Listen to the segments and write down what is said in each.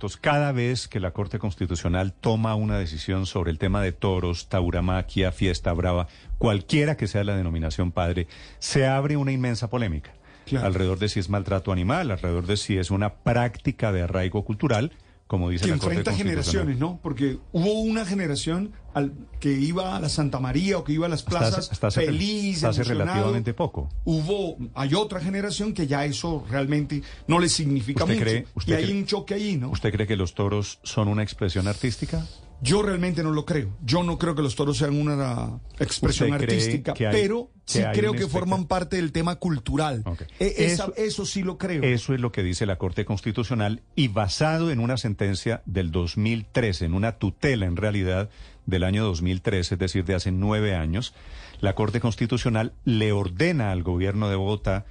Entonces, cada vez que la Corte Constitucional toma una decisión sobre el tema de toros, tauromaquia, fiesta brava, cualquiera que sea la denominación padre, se abre una inmensa polémica alrededor de si es maltrato animal, alrededor de si es una práctica de arraigo cultural como dice que la enfrenta generaciones, ¿no? Porque hubo una generación al, que iba a la Santa María o que iba a las Hasta plazas hasta hace- feliz, hasta hace relativamente poco. Hubo, hay otra generación que ya eso realmente no le significa ¿Usted mucho. cree- usted y hay cree- un choque ahí, ¿no? ¿Usted cree que los toros son una expresión artística? Yo realmente no lo creo. Yo no creo que los toros sean una expresión ¿Usted cree artística, hay- pero sí creo que forman parte del tema cultural. E- Eso- eso, sí lo creo. Eso es lo que dice la Corte Constitucional y basado en una sentencia del 2013, en una tutela en realidad del año 2013, es decir, de hace nueve años, la Corte Constitucional le ordena al gobierno de Bogotá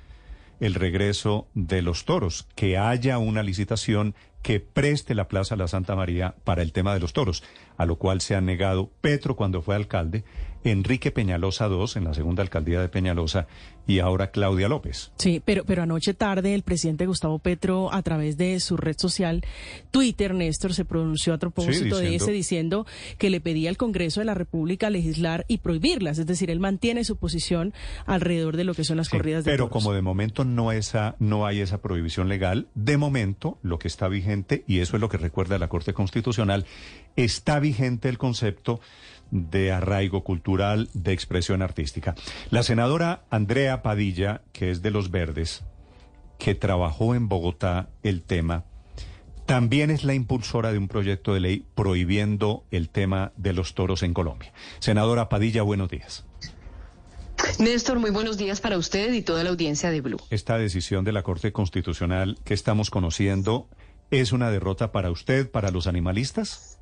el regreso de los toros, que haya una licitación que preste la Plaza La Santa María para el tema de los toros, a lo cual se ha negado Petro cuando fue alcalde, Enrique Peñalosa II en la segunda alcaldía de Peñalosa y ahora Claudia López. Sí, pero, pero anoche tarde el presidente Gustavo Petro, a través de su red social Twitter, Néstor, se pronunció a propósito de diciendo- ese diciendo que le pedía al Congreso de la República legislar y prohibirlas. Es decir, él mantiene su posición alrededor de lo que son las Sí, corridas de pero toros. como de momento no esa no hay esa prohibición legal, de momento lo que está vigente y eso es lo que recuerda la Corte Constitucional, está vigente el concepto de arraigo cultural, de expresión artística. La senadora Andrea Padilla, que es de los Verdes, que trabajó en Bogotá el tema, también es la impulsora de un proyecto de ley prohibiendo el tema de los toros en Colombia. Senadora Padilla, buenos días. Néstor, muy buenos días para usted y toda la audiencia de Blue. esta decisión de la Corte Constitucional que estamos conociendo es una derrota para usted, para los animalistas?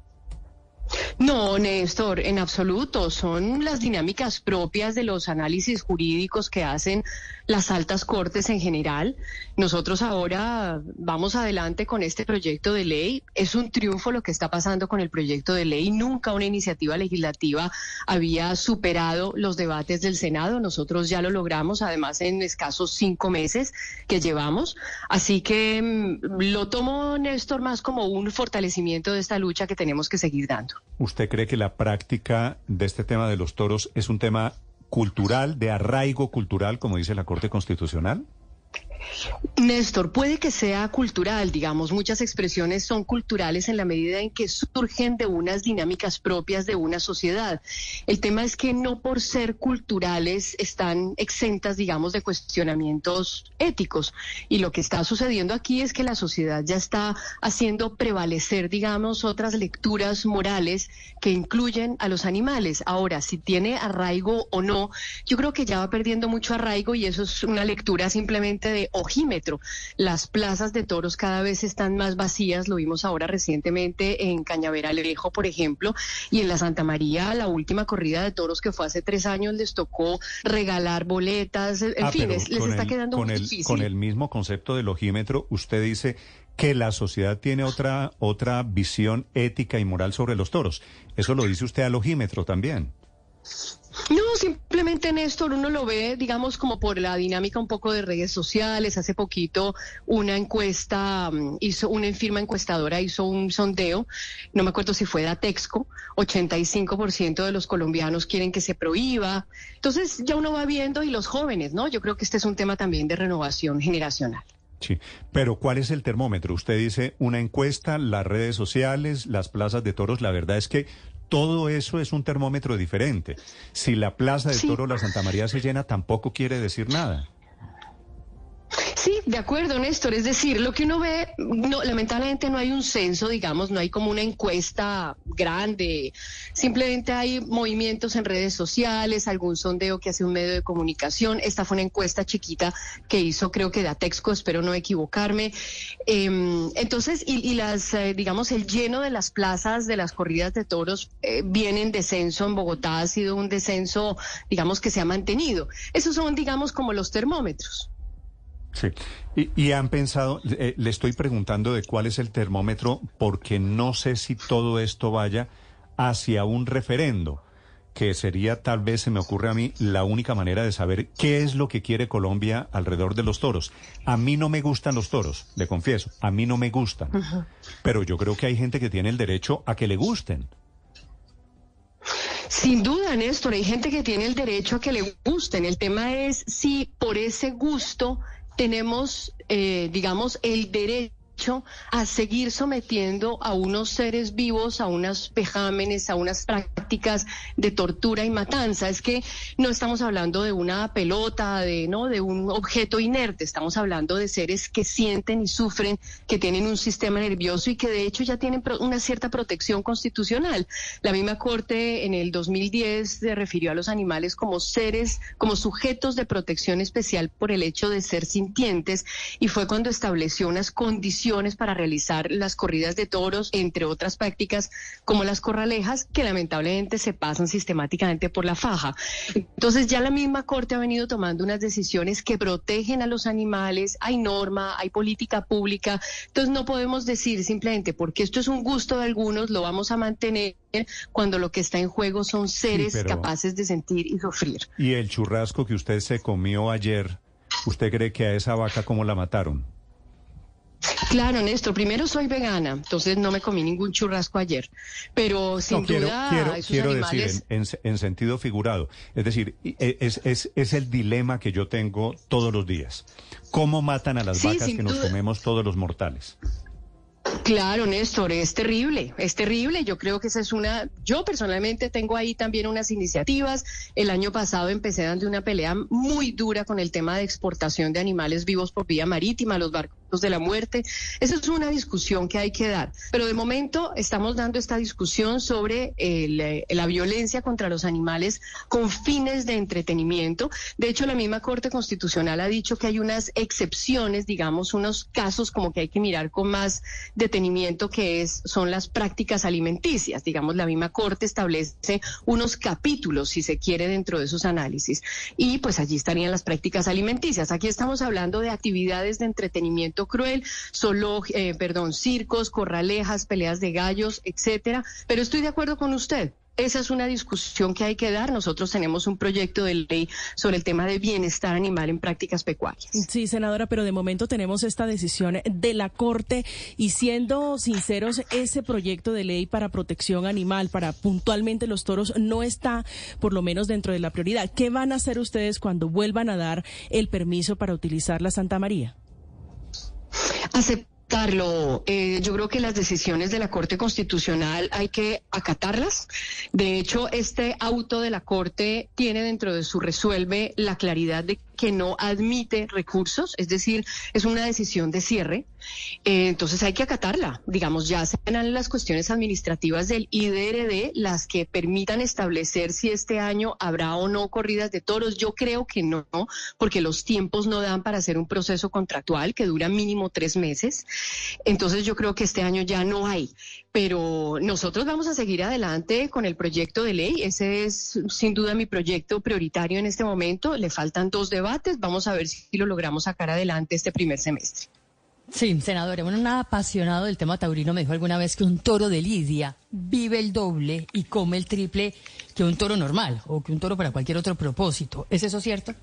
No, Néstor, en absoluto. Son las dinámicas propias de los análisis jurídicos que hacen las altas cortes en general. Nosotros ahora vamos adelante con este proyecto de ley. Es un triunfo lo que está pasando con el proyecto de ley. Nunca una iniciativa legislativa había superado los debates del Senado. Nosotros ya lo logramos, además, en escasos cinco meses que llevamos. Así que mm, lo tomo, Néstor, más como un fortalecimiento de esta lucha que tenemos que seguir dando. ¿Usted cree que la práctica de este tema de los toros es un tema cultural, de arraigo cultural, como dice la Corte Constitucional? Néstor, puede que sea cultural, digamos, muchas expresiones son culturales en la medida en que surgen de unas dinámicas propias de una sociedad. El tema es que no por ser culturales están exentas, digamos, de cuestionamientos éticos. Y lo que está sucediendo aquí es que la sociedad ya está haciendo prevalecer, digamos, otras lecturas morales que incluyen a los animales. Ahora, si tiene arraigo o no, yo creo que ya va perdiendo mucho arraigo y eso es una lectura simplemente de ojímetro. Las plazas de toros cada vez están más vacías, lo vimos ahora recientemente en Cañaveralejo, por ejemplo, y en la Santa María, la última corrida de toros que fue hace tres años, les tocó regalar boletas, en Ah, fin, les está el- quedando muy el, difícil. Con el mismo concepto del ojímetro, usted dice que la sociedad tiene otra, otra visión ética y moral sobre los toros. Eso lo dice usted al ojímetro también. Simplemente Néstor, uno lo ve, digamos, como por la dinámica un poco de redes sociales. Hace poquito una encuesta, mm, hizo una firma encuestadora, hizo un sondeo, no me acuerdo si fue de Atexco, 85% de los colombianos quieren que se prohíba. Entonces ya uno va viendo y los jóvenes, ¿no? Yo creo que este es un tema también de renovación generacional. Sí, pero ¿cuál es el termómetro? Usted dice una encuesta, las redes sociales, las plazas de toros. La verdad es que todo eso es un termómetro diferente. Si la plaza de Sí. toros La Santa María se llena, tampoco quiere decir nada. Sí, de acuerdo, Néstor. Es decir, lo que uno ve, no, lamentablemente no hay un censo, digamos, no hay como una encuesta grande. Simplemente hay movimientos en redes sociales, algún sondeo que hace un medio de comunicación. Esta fue una encuesta chiquita que hizo, creo que de Atexco, espero no equivocarme. Em, entonces, y, las, eh, digamos, el lleno de las plazas de las corridas de toros eh, viene en descenso en Bogotá, ha sido un descenso, digamos, que se ha mantenido. Esos son, digamos, como los termómetros. Sí, y, han pensado, eh, le estoy preguntando de cuál es el termómetro porque no sé si todo esto vaya hacia un referendo, que sería tal vez, se me ocurre a mí, la única manera de saber qué es lo que quiere Colombia alrededor de los toros. A mí no me gustan los toros, le confieso, a mí no me gustan, pero yo creo que hay gente que tiene el derecho a que le gusten. Sin duda, Néstor, hay gente que tiene el derecho a que le gusten. El tema es si por ese gusto tenemos, eh, digamos, el derecho a seguir sometiendo a unos seres vivos a unas pejámenes, a unas prácticas de tortura y matanza. Es que no estamos hablando de una pelota, de no, de un objeto inerte. Estamos hablando de seres que sienten y sufren, que tienen un sistema nervioso y que de hecho ya tienen una cierta protección constitucional. La misma Corte en el 2010 se refirió a los animales como seres, como sujetos de protección especial por el hecho de ser sintientes y fue cuando estableció unas condiciones para realizar las corridas de toros, entre otras prácticas como las corralejas, que lamentablemente se pasan sistemáticamente por la faja. Entonces ya la misma Corte ha venido tomando unas decisiones que protegen a los animales, hay norma, hay política pública, entonces no podemos decir simplemente porque esto es un gusto de algunos, lo vamos a mantener cuando lo que está en juego son seres capaces de sentir y sufrir. ¿Y el churrasco que usted se comió ayer, usted cree que a esa vaca cómo la mataron? Claro, Néstor. Primero soy vegana, entonces no me comí ningún churrasco ayer. Pero sin duda, quiero, quiero decir en, sentido figurado. Es decir, e, es, es, es, el dilema que yo tengo todos los días. ¿Cómo matan a las vacas que nos comemos todos los mortales? Claro, Néstor, es terrible, es terrible. Yo creo que esa es una, yo personalmente tengo ahí también unas iniciativas. El año pasado empecé dando una pelea muy dura con el tema de exportación de animales vivos por vía marítima, los barcos de la muerte. Esa es una discusión que hay que dar. Pero de momento estamos dando esta discusión sobre eh, la violencia contra los animales con fines de entretenimiento. De hecho, la misma Corte Constitucional ha dicho que hay unas excepciones, digamos, unos casos como que hay que mirar con más detenimiento, que es, son las prácticas alimenticias. Digamos, la misma Corte establece unos capítulos, si se quiere, dentro de esos análisis. Y pues allí estarían las prácticas alimenticias. Aquí estamos hablando de actividades de entretenimiento cruel, solo, eh, perdón, circos, corralejas, peleas de gallos, etcétera. Pero estoy de acuerdo con usted. Esa es una discusión que hay que dar. Nosotros tenemos un proyecto de ley sobre el tema de bienestar animal en prácticas pecuarias. Sí, senadora, pero de momento tenemos esta decisión de la Corte y siendo sinceros, ese proyecto de ley para protección animal, para puntualmente los toros, no está por lo menos dentro de la prioridad. ¿Qué van a hacer ustedes cuando vuelvan a dar el permiso para utilizar la Santa María? Aceptarlo. Eh, yo creo que las decisiones de la Corte Constitucional hay que acatarlas. De hecho, este auto de la Corte tiene dentro de su resuelve la claridad de que no admite recursos, es decir, es una decisión de cierre. Eh, entonces hay que acatarla. Digamos, ya serán las cuestiones administrativas del IDRD las que permitan establecer si este año habrá o no corridas de toros. Yo creo que no, porque los tiempos no dan para hacer un proceso contractual que dura mínimo tres meses. Entonces yo creo que este año ya no hay. Pero nosotros vamos a seguir adelante con el proyecto de ley. Ese es sin duda mi proyecto prioritario en este momento. Le faltan dos debates Vamos a ver si lo logramos sacar adelante este primer semestre. Sí, senadora, bueno, un apasionado del tema taurino me dijo alguna vez que un toro de lidia vive el doble y come el triple que un toro normal o que un toro para cualquier otro propósito. ¿Es eso cierto?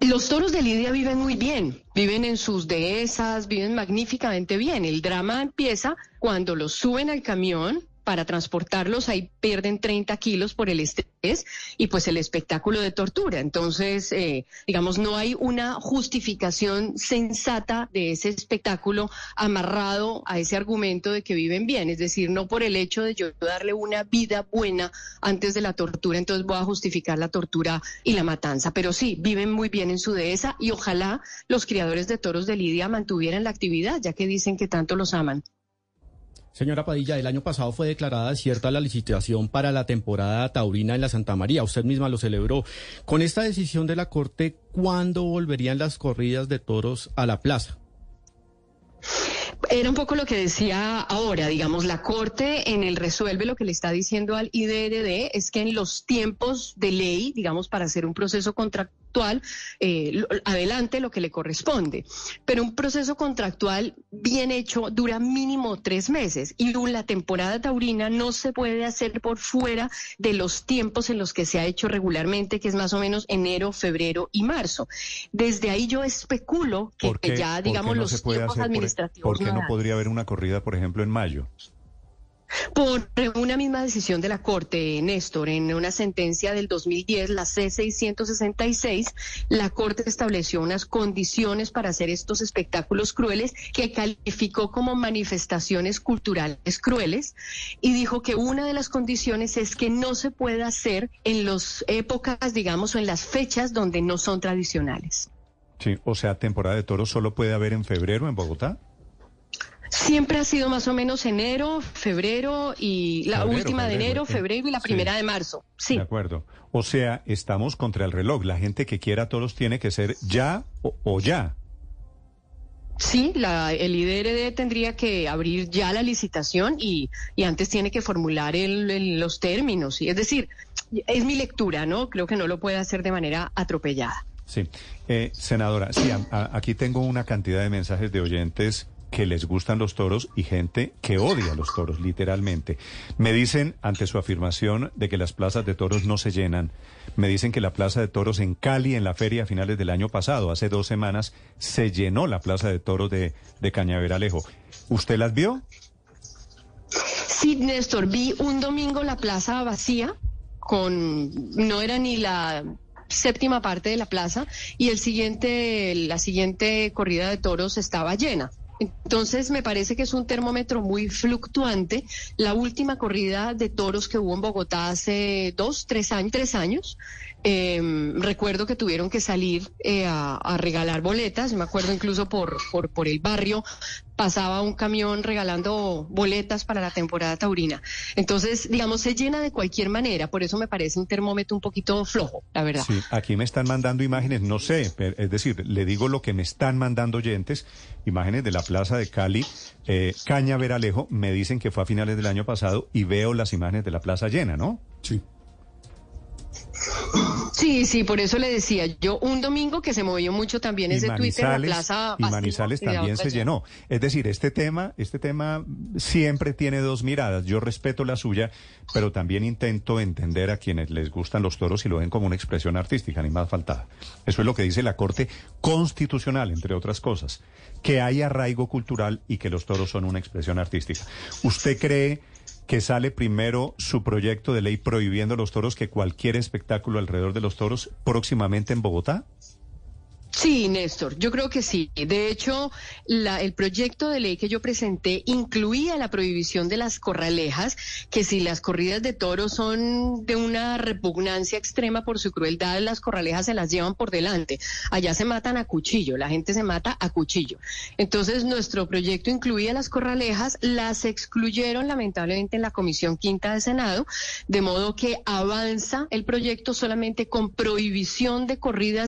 Los toros de Lidia viven muy bien, viven en sus dehesas, viven magníficamente bien. El drama empieza cuando los suben al camión, para transportarlos, ahí pierden 30 kilos por el estrés y pues el espectáculo de tortura. Entonces, eh, digamos, no hay una justificación sensata de ese espectáculo amarrado a ese argumento de que viven bien, es decir, no por el hecho de yo darle una vida buena antes de la tortura, entonces voy a justificar la tortura y la matanza, pero sí, viven muy bien en su dehesa y ojalá los criadores de toros de Lidia mantuvieran la actividad, ya que dicen que tanto los aman. Señora Padilla, el año pasado fue declarada cierta la licitación para la temporada taurina en la Santa María. Usted misma lo celebró. Con esta decisión de la Corte, ¿cuándo volverían las corridas de toros a la plaza? Era un poco lo que decía ahora, digamos, la Corte en el resuelve lo que le está diciendo al IDRD es que en los tiempos de ley, digamos, para hacer un proceso contractual, eh, adelante lo que le corresponde. Pero un proceso contractual bien hecho dura mínimo tres meses y la temporada taurina no se puede hacer por fuera de los tiempos en los que se ha hecho regularmente, que es más o menos enero, febrero y marzo. Desde ahí yo especulo que, ya, digamos, los tiempos administrativos. ¿Por qué no podría haber una corrida, por ejemplo, en mayo? Por una misma decisión de la Corte, Néstor, en una sentencia del 2010, la C-666, la Corte estableció unas condiciones para hacer estos espectáculos crueles que calificó como manifestaciones culturales crueles y dijo que una de las condiciones es que no se pueda hacer en las épocas, digamos, o en las fechas donde no son tradicionales. Sí, o sea, temporada de toros solo puede haber en febrero en Bogotá. Siempre ha sido más o menos enero, febrero y la última de enero, febrero y la primera de marzo. Sí. De acuerdo. O sea, estamos contra el reloj. La gente que quiera todos tiene que ser ya o, ya. Sí, la, el IDRD tendría que abrir ya la licitación y, y antes tiene que formular el, los términos. Es decir, es mi lectura, ¿no? Creo que no lo puede hacer de manera atropellada. Sí. Eh, senadora, sí, aquí tengo una cantidad de mensajes de oyentes que les gustan los toros y gente que odia los toros, literalmente. Me dicen, ante su afirmación de que las plazas de toros no se llenan, me dicen que la plaza de toros en Cali, en la feria a finales del año pasado, hace dos semanas, se llenó la plaza de toros de, de Cañaveralejo. ¿Usted las vio? Sí, Néstor, vi un domingo la plaza vacía, con, no era ni la séptima parte de la plaza, y el siguiente, la siguiente corrida de toros estaba llena. Entonces, me parece que es un termómetro muy fluctuante. La última corrida de toros que hubo en Bogotá hace dos, tres años, tres años, em, recuerdo que tuvieron que salir eh, a, regalar boletas. Me acuerdo incluso por, por, por el barrio pasaba un camión regalando boletas para la temporada taurina. Entonces, digamos, se llena de cualquier manera, por eso me parece un termómetro un poquito flojo, la verdad. Sí, aquí me están mandando imágenes, no sé, es decir, le digo lo que me están mandando oyentes, imágenes de la plaza de Cali, eh, Caña Veralejo, me dicen que fue a finales del año pasado y veo las imágenes de la plaza llena, ¿no? Sí. Sí, sí, por eso le decía yo un domingo que se movió mucho también ese Twitter la plaza y Manizales también se llenó. Es decir, este tema, este tema siempre tiene dos miradas. Yo respeto la suya, pero también intento entender a quienes les gustan los toros y lo ven como una expresión artística, ni más faltada. Eso es lo que dice la Corte Constitucional, entre otras cosas, que hay arraigo cultural y que los toros son una expresión artística. ¿Usted cree que sale primero su proyecto de ley prohibiendo los toros que cualquier espectáculo alrededor de los toros próximamente en Bogotá? Sí, Néstor, yo creo que sí. De hecho, el proyecto de ley que yo presenté incluía la prohibición de las corralejas, que si las corridas de toros son de una repugnancia extrema por su crueldad, las corralejas se las llevan por delante. Allá se matan a cuchillo, la gente se mata a cuchillo. Entonces, nuestro proyecto incluía las corralejas, las excluyeron lamentablemente en la Comisión Quinta de Senado, de modo que avanza el proyecto solamente con prohibición de corridas.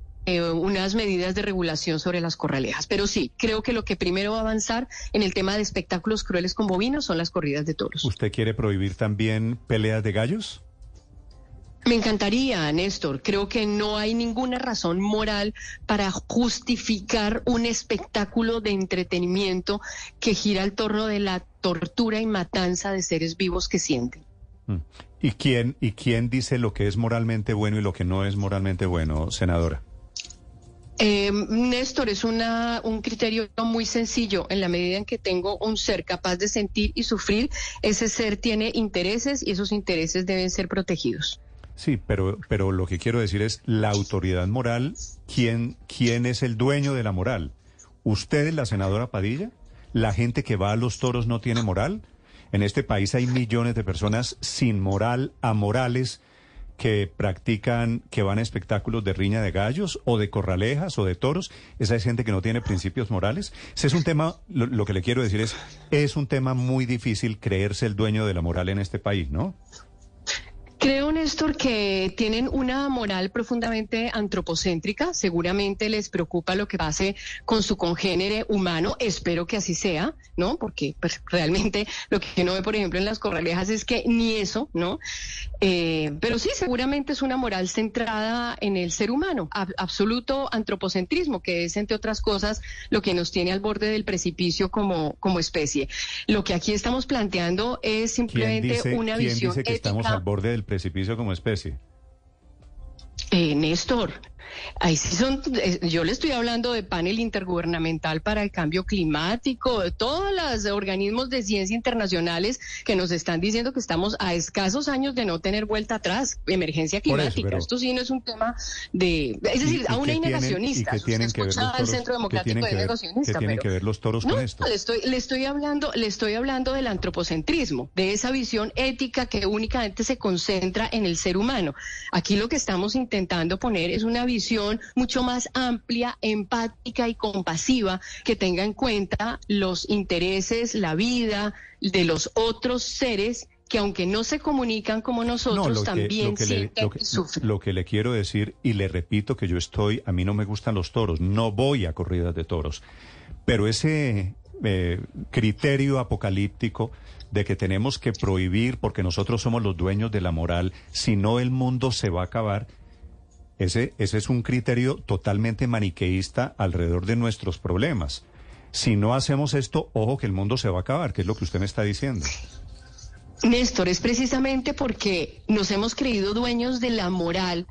eh, unas medidas de regulación sobre las corralejas. Pero sí, creo que lo que primero va a avanzar en el tema de espectáculos crueles con bovinos son las corridas de toros. ¿Usted quiere prohibir también peleas de gallos? Me encantaría, Néstor. Creo que no hay ninguna razón moral para justificar un espectáculo de entretenimiento que gira al torno de la tortura y matanza de seres vivos que sienten. Mm. ¿Y quién, ¿Y quién dice lo que es moralmente bueno y lo que no es moralmente bueno, senadora? Eh, Néstor, es una, un criterio muy sencillo. En la medida en que tengo un ser capaz de sentir y sufrir, ese ser tiene intereses y esos intereses deben ser protegidos. Sí, pero, pero lo que quiero decir es la autoridad moral, ¿quién, ¿quién es el dueño de la moral? ¿Usted la senadora Padilla? ¿La gente que va a los toros no tiene moral? En este país hay millones de personas sin moral, amorales, que practican, que van a espectáculos de riña de gallos o de corralejas o de toros, esa es gente que no tiene principios morales. Ese es un tema, lo, lo, que le quiero decir es, es un tema muy difícil creerse el dueño de la moral en este país, ¿no? Creo, Néstor, que tienen una moral profundamente antropocéntrica. Seguramente les preocupa lo que pase con su congénere humano. Espero que así sea, ¿no? Porque pues, realmente lo que uno ve, por ejemplo, en las corralejas es que ni eso, ¿no? Eh, pero sí, seguramente es una moral centrada en el ser humano. Ab absoluto antropocentrismo, que es, entre otras cosas, lo que nos tiene al borde del precipicio como, como especie. Lo que aquí estamos planteando es simplemente dice, una ¿quién visión dice que ética. estamos al borde del precipicio como especie? Eh, Néstor, ahí sí son, eh, yo le estoy hablando de panel intergubernamental para el cambio climático, de todos los organismos de ciencia internacionales que nos están diciendo que estamos a escasos años de no tener vuelta atrás, emergencia eso, climática. pero- Esto sí no es un tema de, es ¿Y- decir, aún hay negacionistas. ¿Y tienen que ver los escucha al toros? Centro ¿Qué Democrático tienen que ver, Negacionista, qué tienen pero- que ver los toros no, con esto? le estoy, le estoy hablando, le estoy hablando del antropocentrismo, de esa visión ética que únicamente se concentra en el ser humano. Aquí lo que estamos intentando poner es una visión mucho más amplia, empática y compasiva que tenga en cuenta los intereses, la vida de los otros seres que aunque no se comunican como nosotros, lo que- también lo que le- sienten lo que- y sufren. lo que le quiero decir, y le repito que yo estoy, a mí no me gustan los toros, no voy a corridas de toros, pero ese eh, criterio apocalíptico de que tenemos que prohibir porque nosotros somos los dueños de la moral, si no el mundo se va a acabar, ese, ese es un criterio totalmente maniqueísta alrededor de nuestros problemas. Si no hacemos esto, ojo que el mundo se va a acabar, que es lo que usted me está diciendo. Néstor, es precisamente porque nos hemos creído dueños de la moral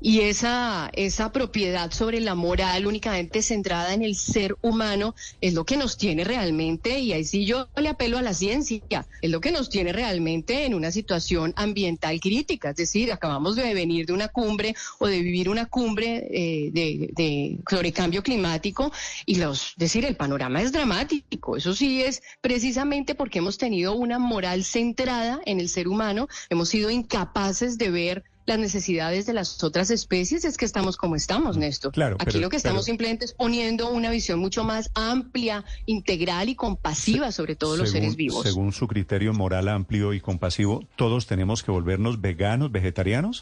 y esa, esa propiedad sobre la moral únicamente centrada en el ser humano es lo que nos tiene realmente, y ahí sí yo le apelo a la ciencia, es lo que nos tiene realmente en una situación ambiental crítica. Es decir, acabamos de venir de una cumbre o de vivir una cumbre eh, de, de sobre cambio climático y los, es decir, el panorama es dramático. Eso sí es precisamente porque hemos tenido una moral centrada en el ser humano, hemos sido incapaces de ver las necesidades de las otras especies, es que estamos como estamos, Néstor. Claro, Aquí pero- lo que estamos pero- simplemente es poniendo una visión mucho más amplia, integral y compasiva sobre todos los seres vivos. Según su criterio moral amplio y compasivo, ¿todos tenemos que volvernos veganos, vegetarianos?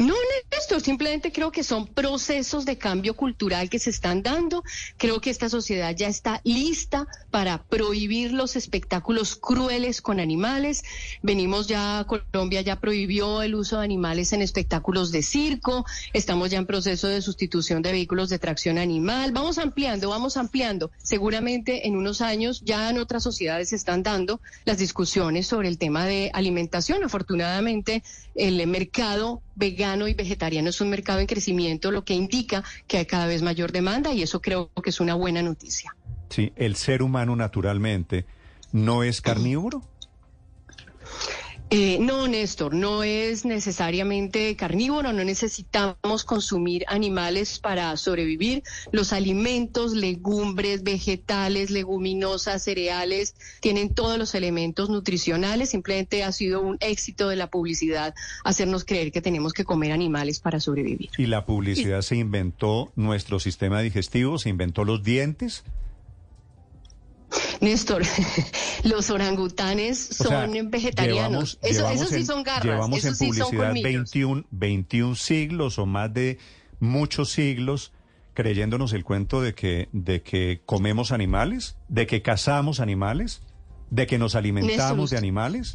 No, Néstor, simplemente creo que son procesos de cambio cultural que se están dando. Creo que esta sociedad ya está lista para prohibir los espectáculos crueles con animales. Venimos ya, Colombia ya prohibió el uso de animales en espectáculos de circo. Estamos ya en proceso de sustitución de vehículos de tracción animal. Vamos ampliando, vamos ampliando. Seguramente en unos años ya en otras sociedades se están dando las discusiones sobre el tema de alimentación. Afortunadamente, el mercado vegano y vegetariano es un mercado en crecimiento, lo que indica que hay cada vez mayor demanda y eso creo que es una buena noticia. Sí, el ser humano naturalmente no es carnívoro. Eh, no, Néstor, no es necesariamente carnívoro, no necesitamos consumir animales para sobrevivir. Los alimentos, legumbres, vegetales, leguminosas, cereales, tienen todos los elementos nutricionales. Simplemente ha sido un éxito de la publicidad hacernos creer que tenemos que comer animales para sobrevivir. Y la publicidad se inventó nuestro sistema digestivo, se inventó los dientes. Néstor, los orangutanes O sea, son vegetarianos. llevamos- eso, llevamos eso sí en- son garras. Llevamos eso en sí son publicidad colmillos. 21, 21 siglos o más de muchos siglos creyéndonos el cuento de que, de que comemos animales, de que cazamos animales, de que nos alimentamos Néstor, de animales.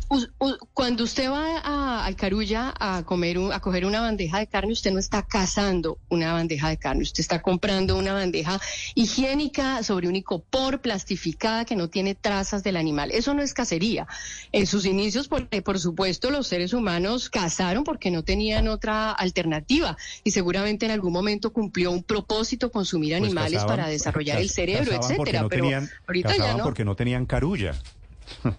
Cuando usted va a, al Carulla a comer un- a coger una bandeja de carne, usted no está cazando una bandeja de carne, usted está comprando una bandeja higiénica sobre un icopor plastificada que no tiene trazas del animal. Eso no es cacería. En sus inicios, por, eh, por supuesto, los seres humanos cazaron porque no tenían otra alternativa y seguramente en algún momento cumplió un propósito consumir Pues animales cazaban- para desarrollar caz- el cerebro, etcétera. no Pero tenían- ahorita ya cazaban no. porque no tenían carulla.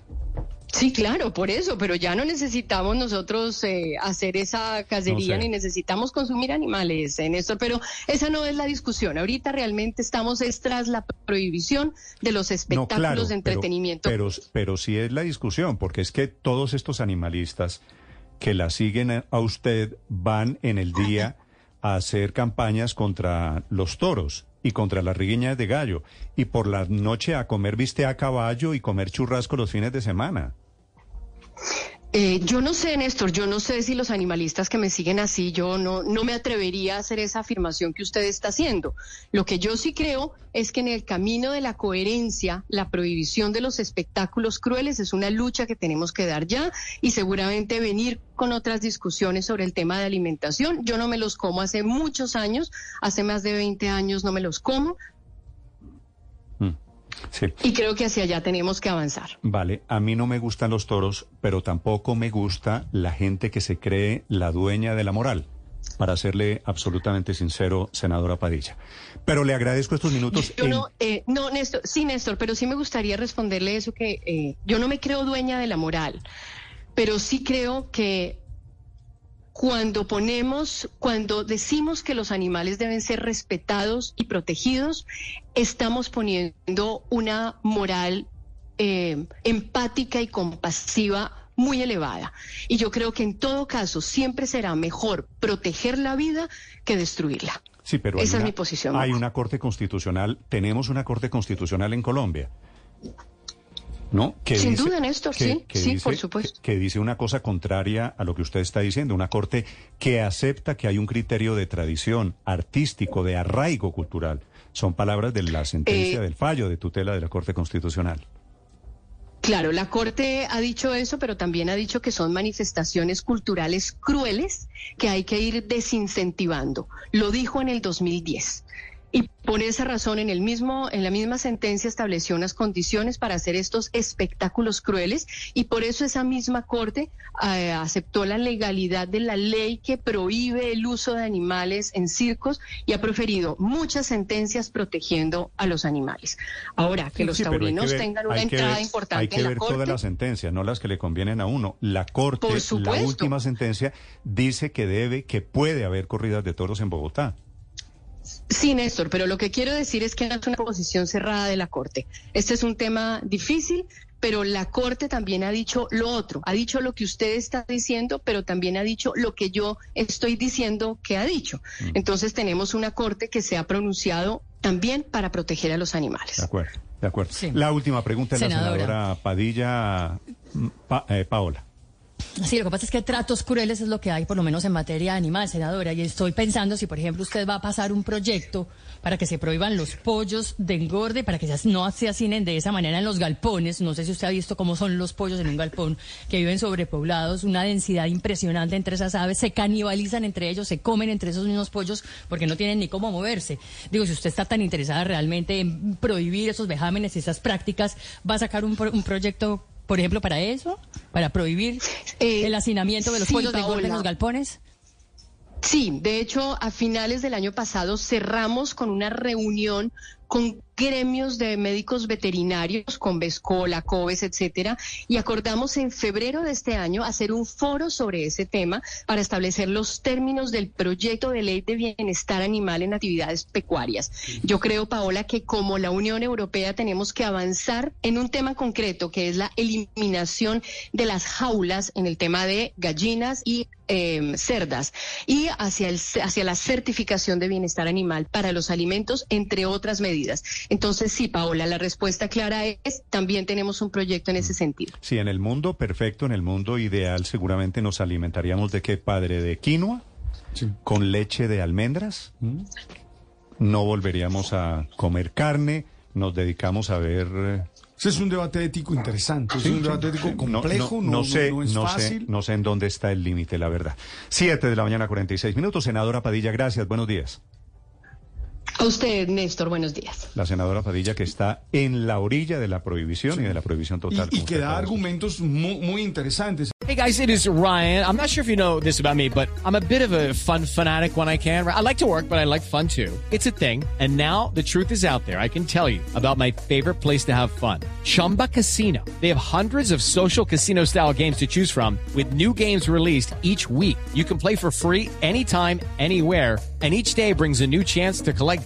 Sí, claro, por eso, pero ya no necesitamos nosotros eh, hacer esa cacería No sé. ni necesitamos consumir animales en esto, pero esa no es la discusión. Ahorita realmente estamos es tras la prohibición de los No, espectáculos claro, de pero- entretenimiento. Pero, pero, sí es la discusión, porque es que todos estos animalistas que la siguen a usted van en el día a hacer campañas contra los toros y contra las rigueñas de gallo, y por la noche a comer viste a caballo y comer churrasco los fines de semana. Eh, yo no sé, Néstor, yo no sé si los animalistas que me siguen así, yo no, no me atrevería a hacer esa afirmación que usted está haciendo. Lo que yo sí creo es que en el camino de la coherencia, la prohibición de los espectáculos crueles es una lucha que tenemos que dar ya y seguramente venir con otras discusiones sobre el tema de alimentación. Yo no me los como hace muchos años, hace más de 20 años no me los como Sí. y creo que hacia allá tenemos que avanzar. Vale, a mí no me gustan los toros, pero tampoco me gusta la gente que se cree la dueña de la moral, para serle absolutamente sincero, senadora Padilla. Pero le agradezco estos minutos. Yo en- no, eh, no, Néstor, sí, Néstor, pero sí me gustaría responderle eso que eh, yo no me creo dueña de la moral, pero sí creo que cuando ponemos, cuando decimos que los animales deben ser respetados y protegidos, estamos poniendo una moral eh, empática y compasiva muy elevada. Y yo creo que en todo caso siempre será mejor proteger la vida que destruirla. Sí, pero Esa es mi posición. Hay una corte constitucional, tenemos una corte constitucional en Colombia. ¿No? Que Sin duda, Néstor, sí, sí, por supuesto. Que, que dice una cosa contraria a lo que usted está diciendo, una corte que acepta que hay un criterio de tradición artístico, de arraigo cultural. Son palabras de la sentencia Eh, del fallo de tutela de la Corte Constitucional. Claro, la Corte ha dicho eso, pero también ha dicho que son manifestaciones culturales crueles que hay que ir desincentivando. Lo dijo en el 2010. Y por esa razón, en el mismo, en la misma sentencia estableció unas condiciones para hacer estos espectáculos crueles, y por eso esa misma corte eh, aceptó la legalidad de la ley que prohíbe el uso de animales en circos y ha proferido muchas sentencias protegiendo a los animales. Ahora que los Sí, que taurinos ver- tengan una entrada ver- importante Hay que en la ver corte. todas las sentencias, no las que le convienen a uno. La Corte, la última sentencia, dice que debe, que puede haber corridas de toros en Bogotá. Sí, Néstor, pero lo que quiero decir es que no es una posición cerrada de la Corte. Este es un tema difícil, pero la Corte también ha dicho lo otro. Ha dicho lo que usted está diciendo, pero también ha dicho lo que yo estoy diciendo que ha dicho. Mm. Entonces tenemos una Corte que se ha pronunciado también para proteger a los animales. De acuerdo, de acuerdo. La última pregunta es la Senadora. senadora Padilla, mm, Pa- eh, Paola. Sí, lo que pasa es que tratos crueles es lo que hay, por lo menos en materia animal, senadora. Y estoy pensando si, por ejemplo, usted va a pasar un proyecto para que se prohíban los pollos de engorde, para que no se de esa manera en los galpones. No sé si usted ha visto cómo son los pollos en un galpón, que viven sobrepoblados, una densidad impresionante entre esas aves, se canibalizan entre ellos, se comen entre esos mismos pollos porque no tienen ni cómo moverse. Digo, si usted está tan interesada realmente en prohibir esos vejámenes y esas prácticas, ¿va a sacar un, pro- un proyecto, por ejemplo, para eso? ¿Para prohibir el hacinamiento de los sí, pollos de engorde en los galpones? Sí, de hecho, a finales del año pasado cerramos con una reunión con gremios de médicos veterinarios, con Vescola, Coves, etcétera, y acordamos en febrero de este año hacer un foro sobre ese tema para establecer los términos del proyecto de ley de bienestar animal en actividades pecuarias. Yo creo, Paola, que como la Unión Europea tenemos que avanzar en un tema concreto, que es la eliminación de las jaulas en el tema de gallinas y eh, cerdas y hacia, el, hacia la certificación de bienestar animal para los alimentos, entre otras medidas. Entonces, sí, Paola, la respuesta clara es, también tenemos un proyecto en ese sentido. Sí, en el mundo perfecto, en el mundo ideal, seguramente nos alimentaríamos de qué padre, de quinoa, con leche de almendras. No volveríamos a comer carne, nos dedicamos a ver... eh, Ese es un debate ético interesante, Sí, es un sí, debate ético sí. No- complejo, no, no, sé, no es no fácil. Sé, no sé en dónde está el límite, la verdad. Siete de la mañana, 46 minutos. Senadora Padilla, gracias. Buenos días. A usted, Néstor, buenos días. La senadora Padilla que está en la orilla de la prohibición y de la prohibición total. Y, que da argumentos muy, muy interesantes. Hey guys, it is Ryan. I'm not sure if you know this about me, but I'm a bit of a fun fanatic when I can. I like to work, but I like fun too. It's a thing. And now the truth is out there. I can tell you about my favorite place to have fun. Chumba Casino. They have hundreds of social casino style games to choose from with new games released each week. You can play for free anytime, anywhere. And each day brings a new chance to collect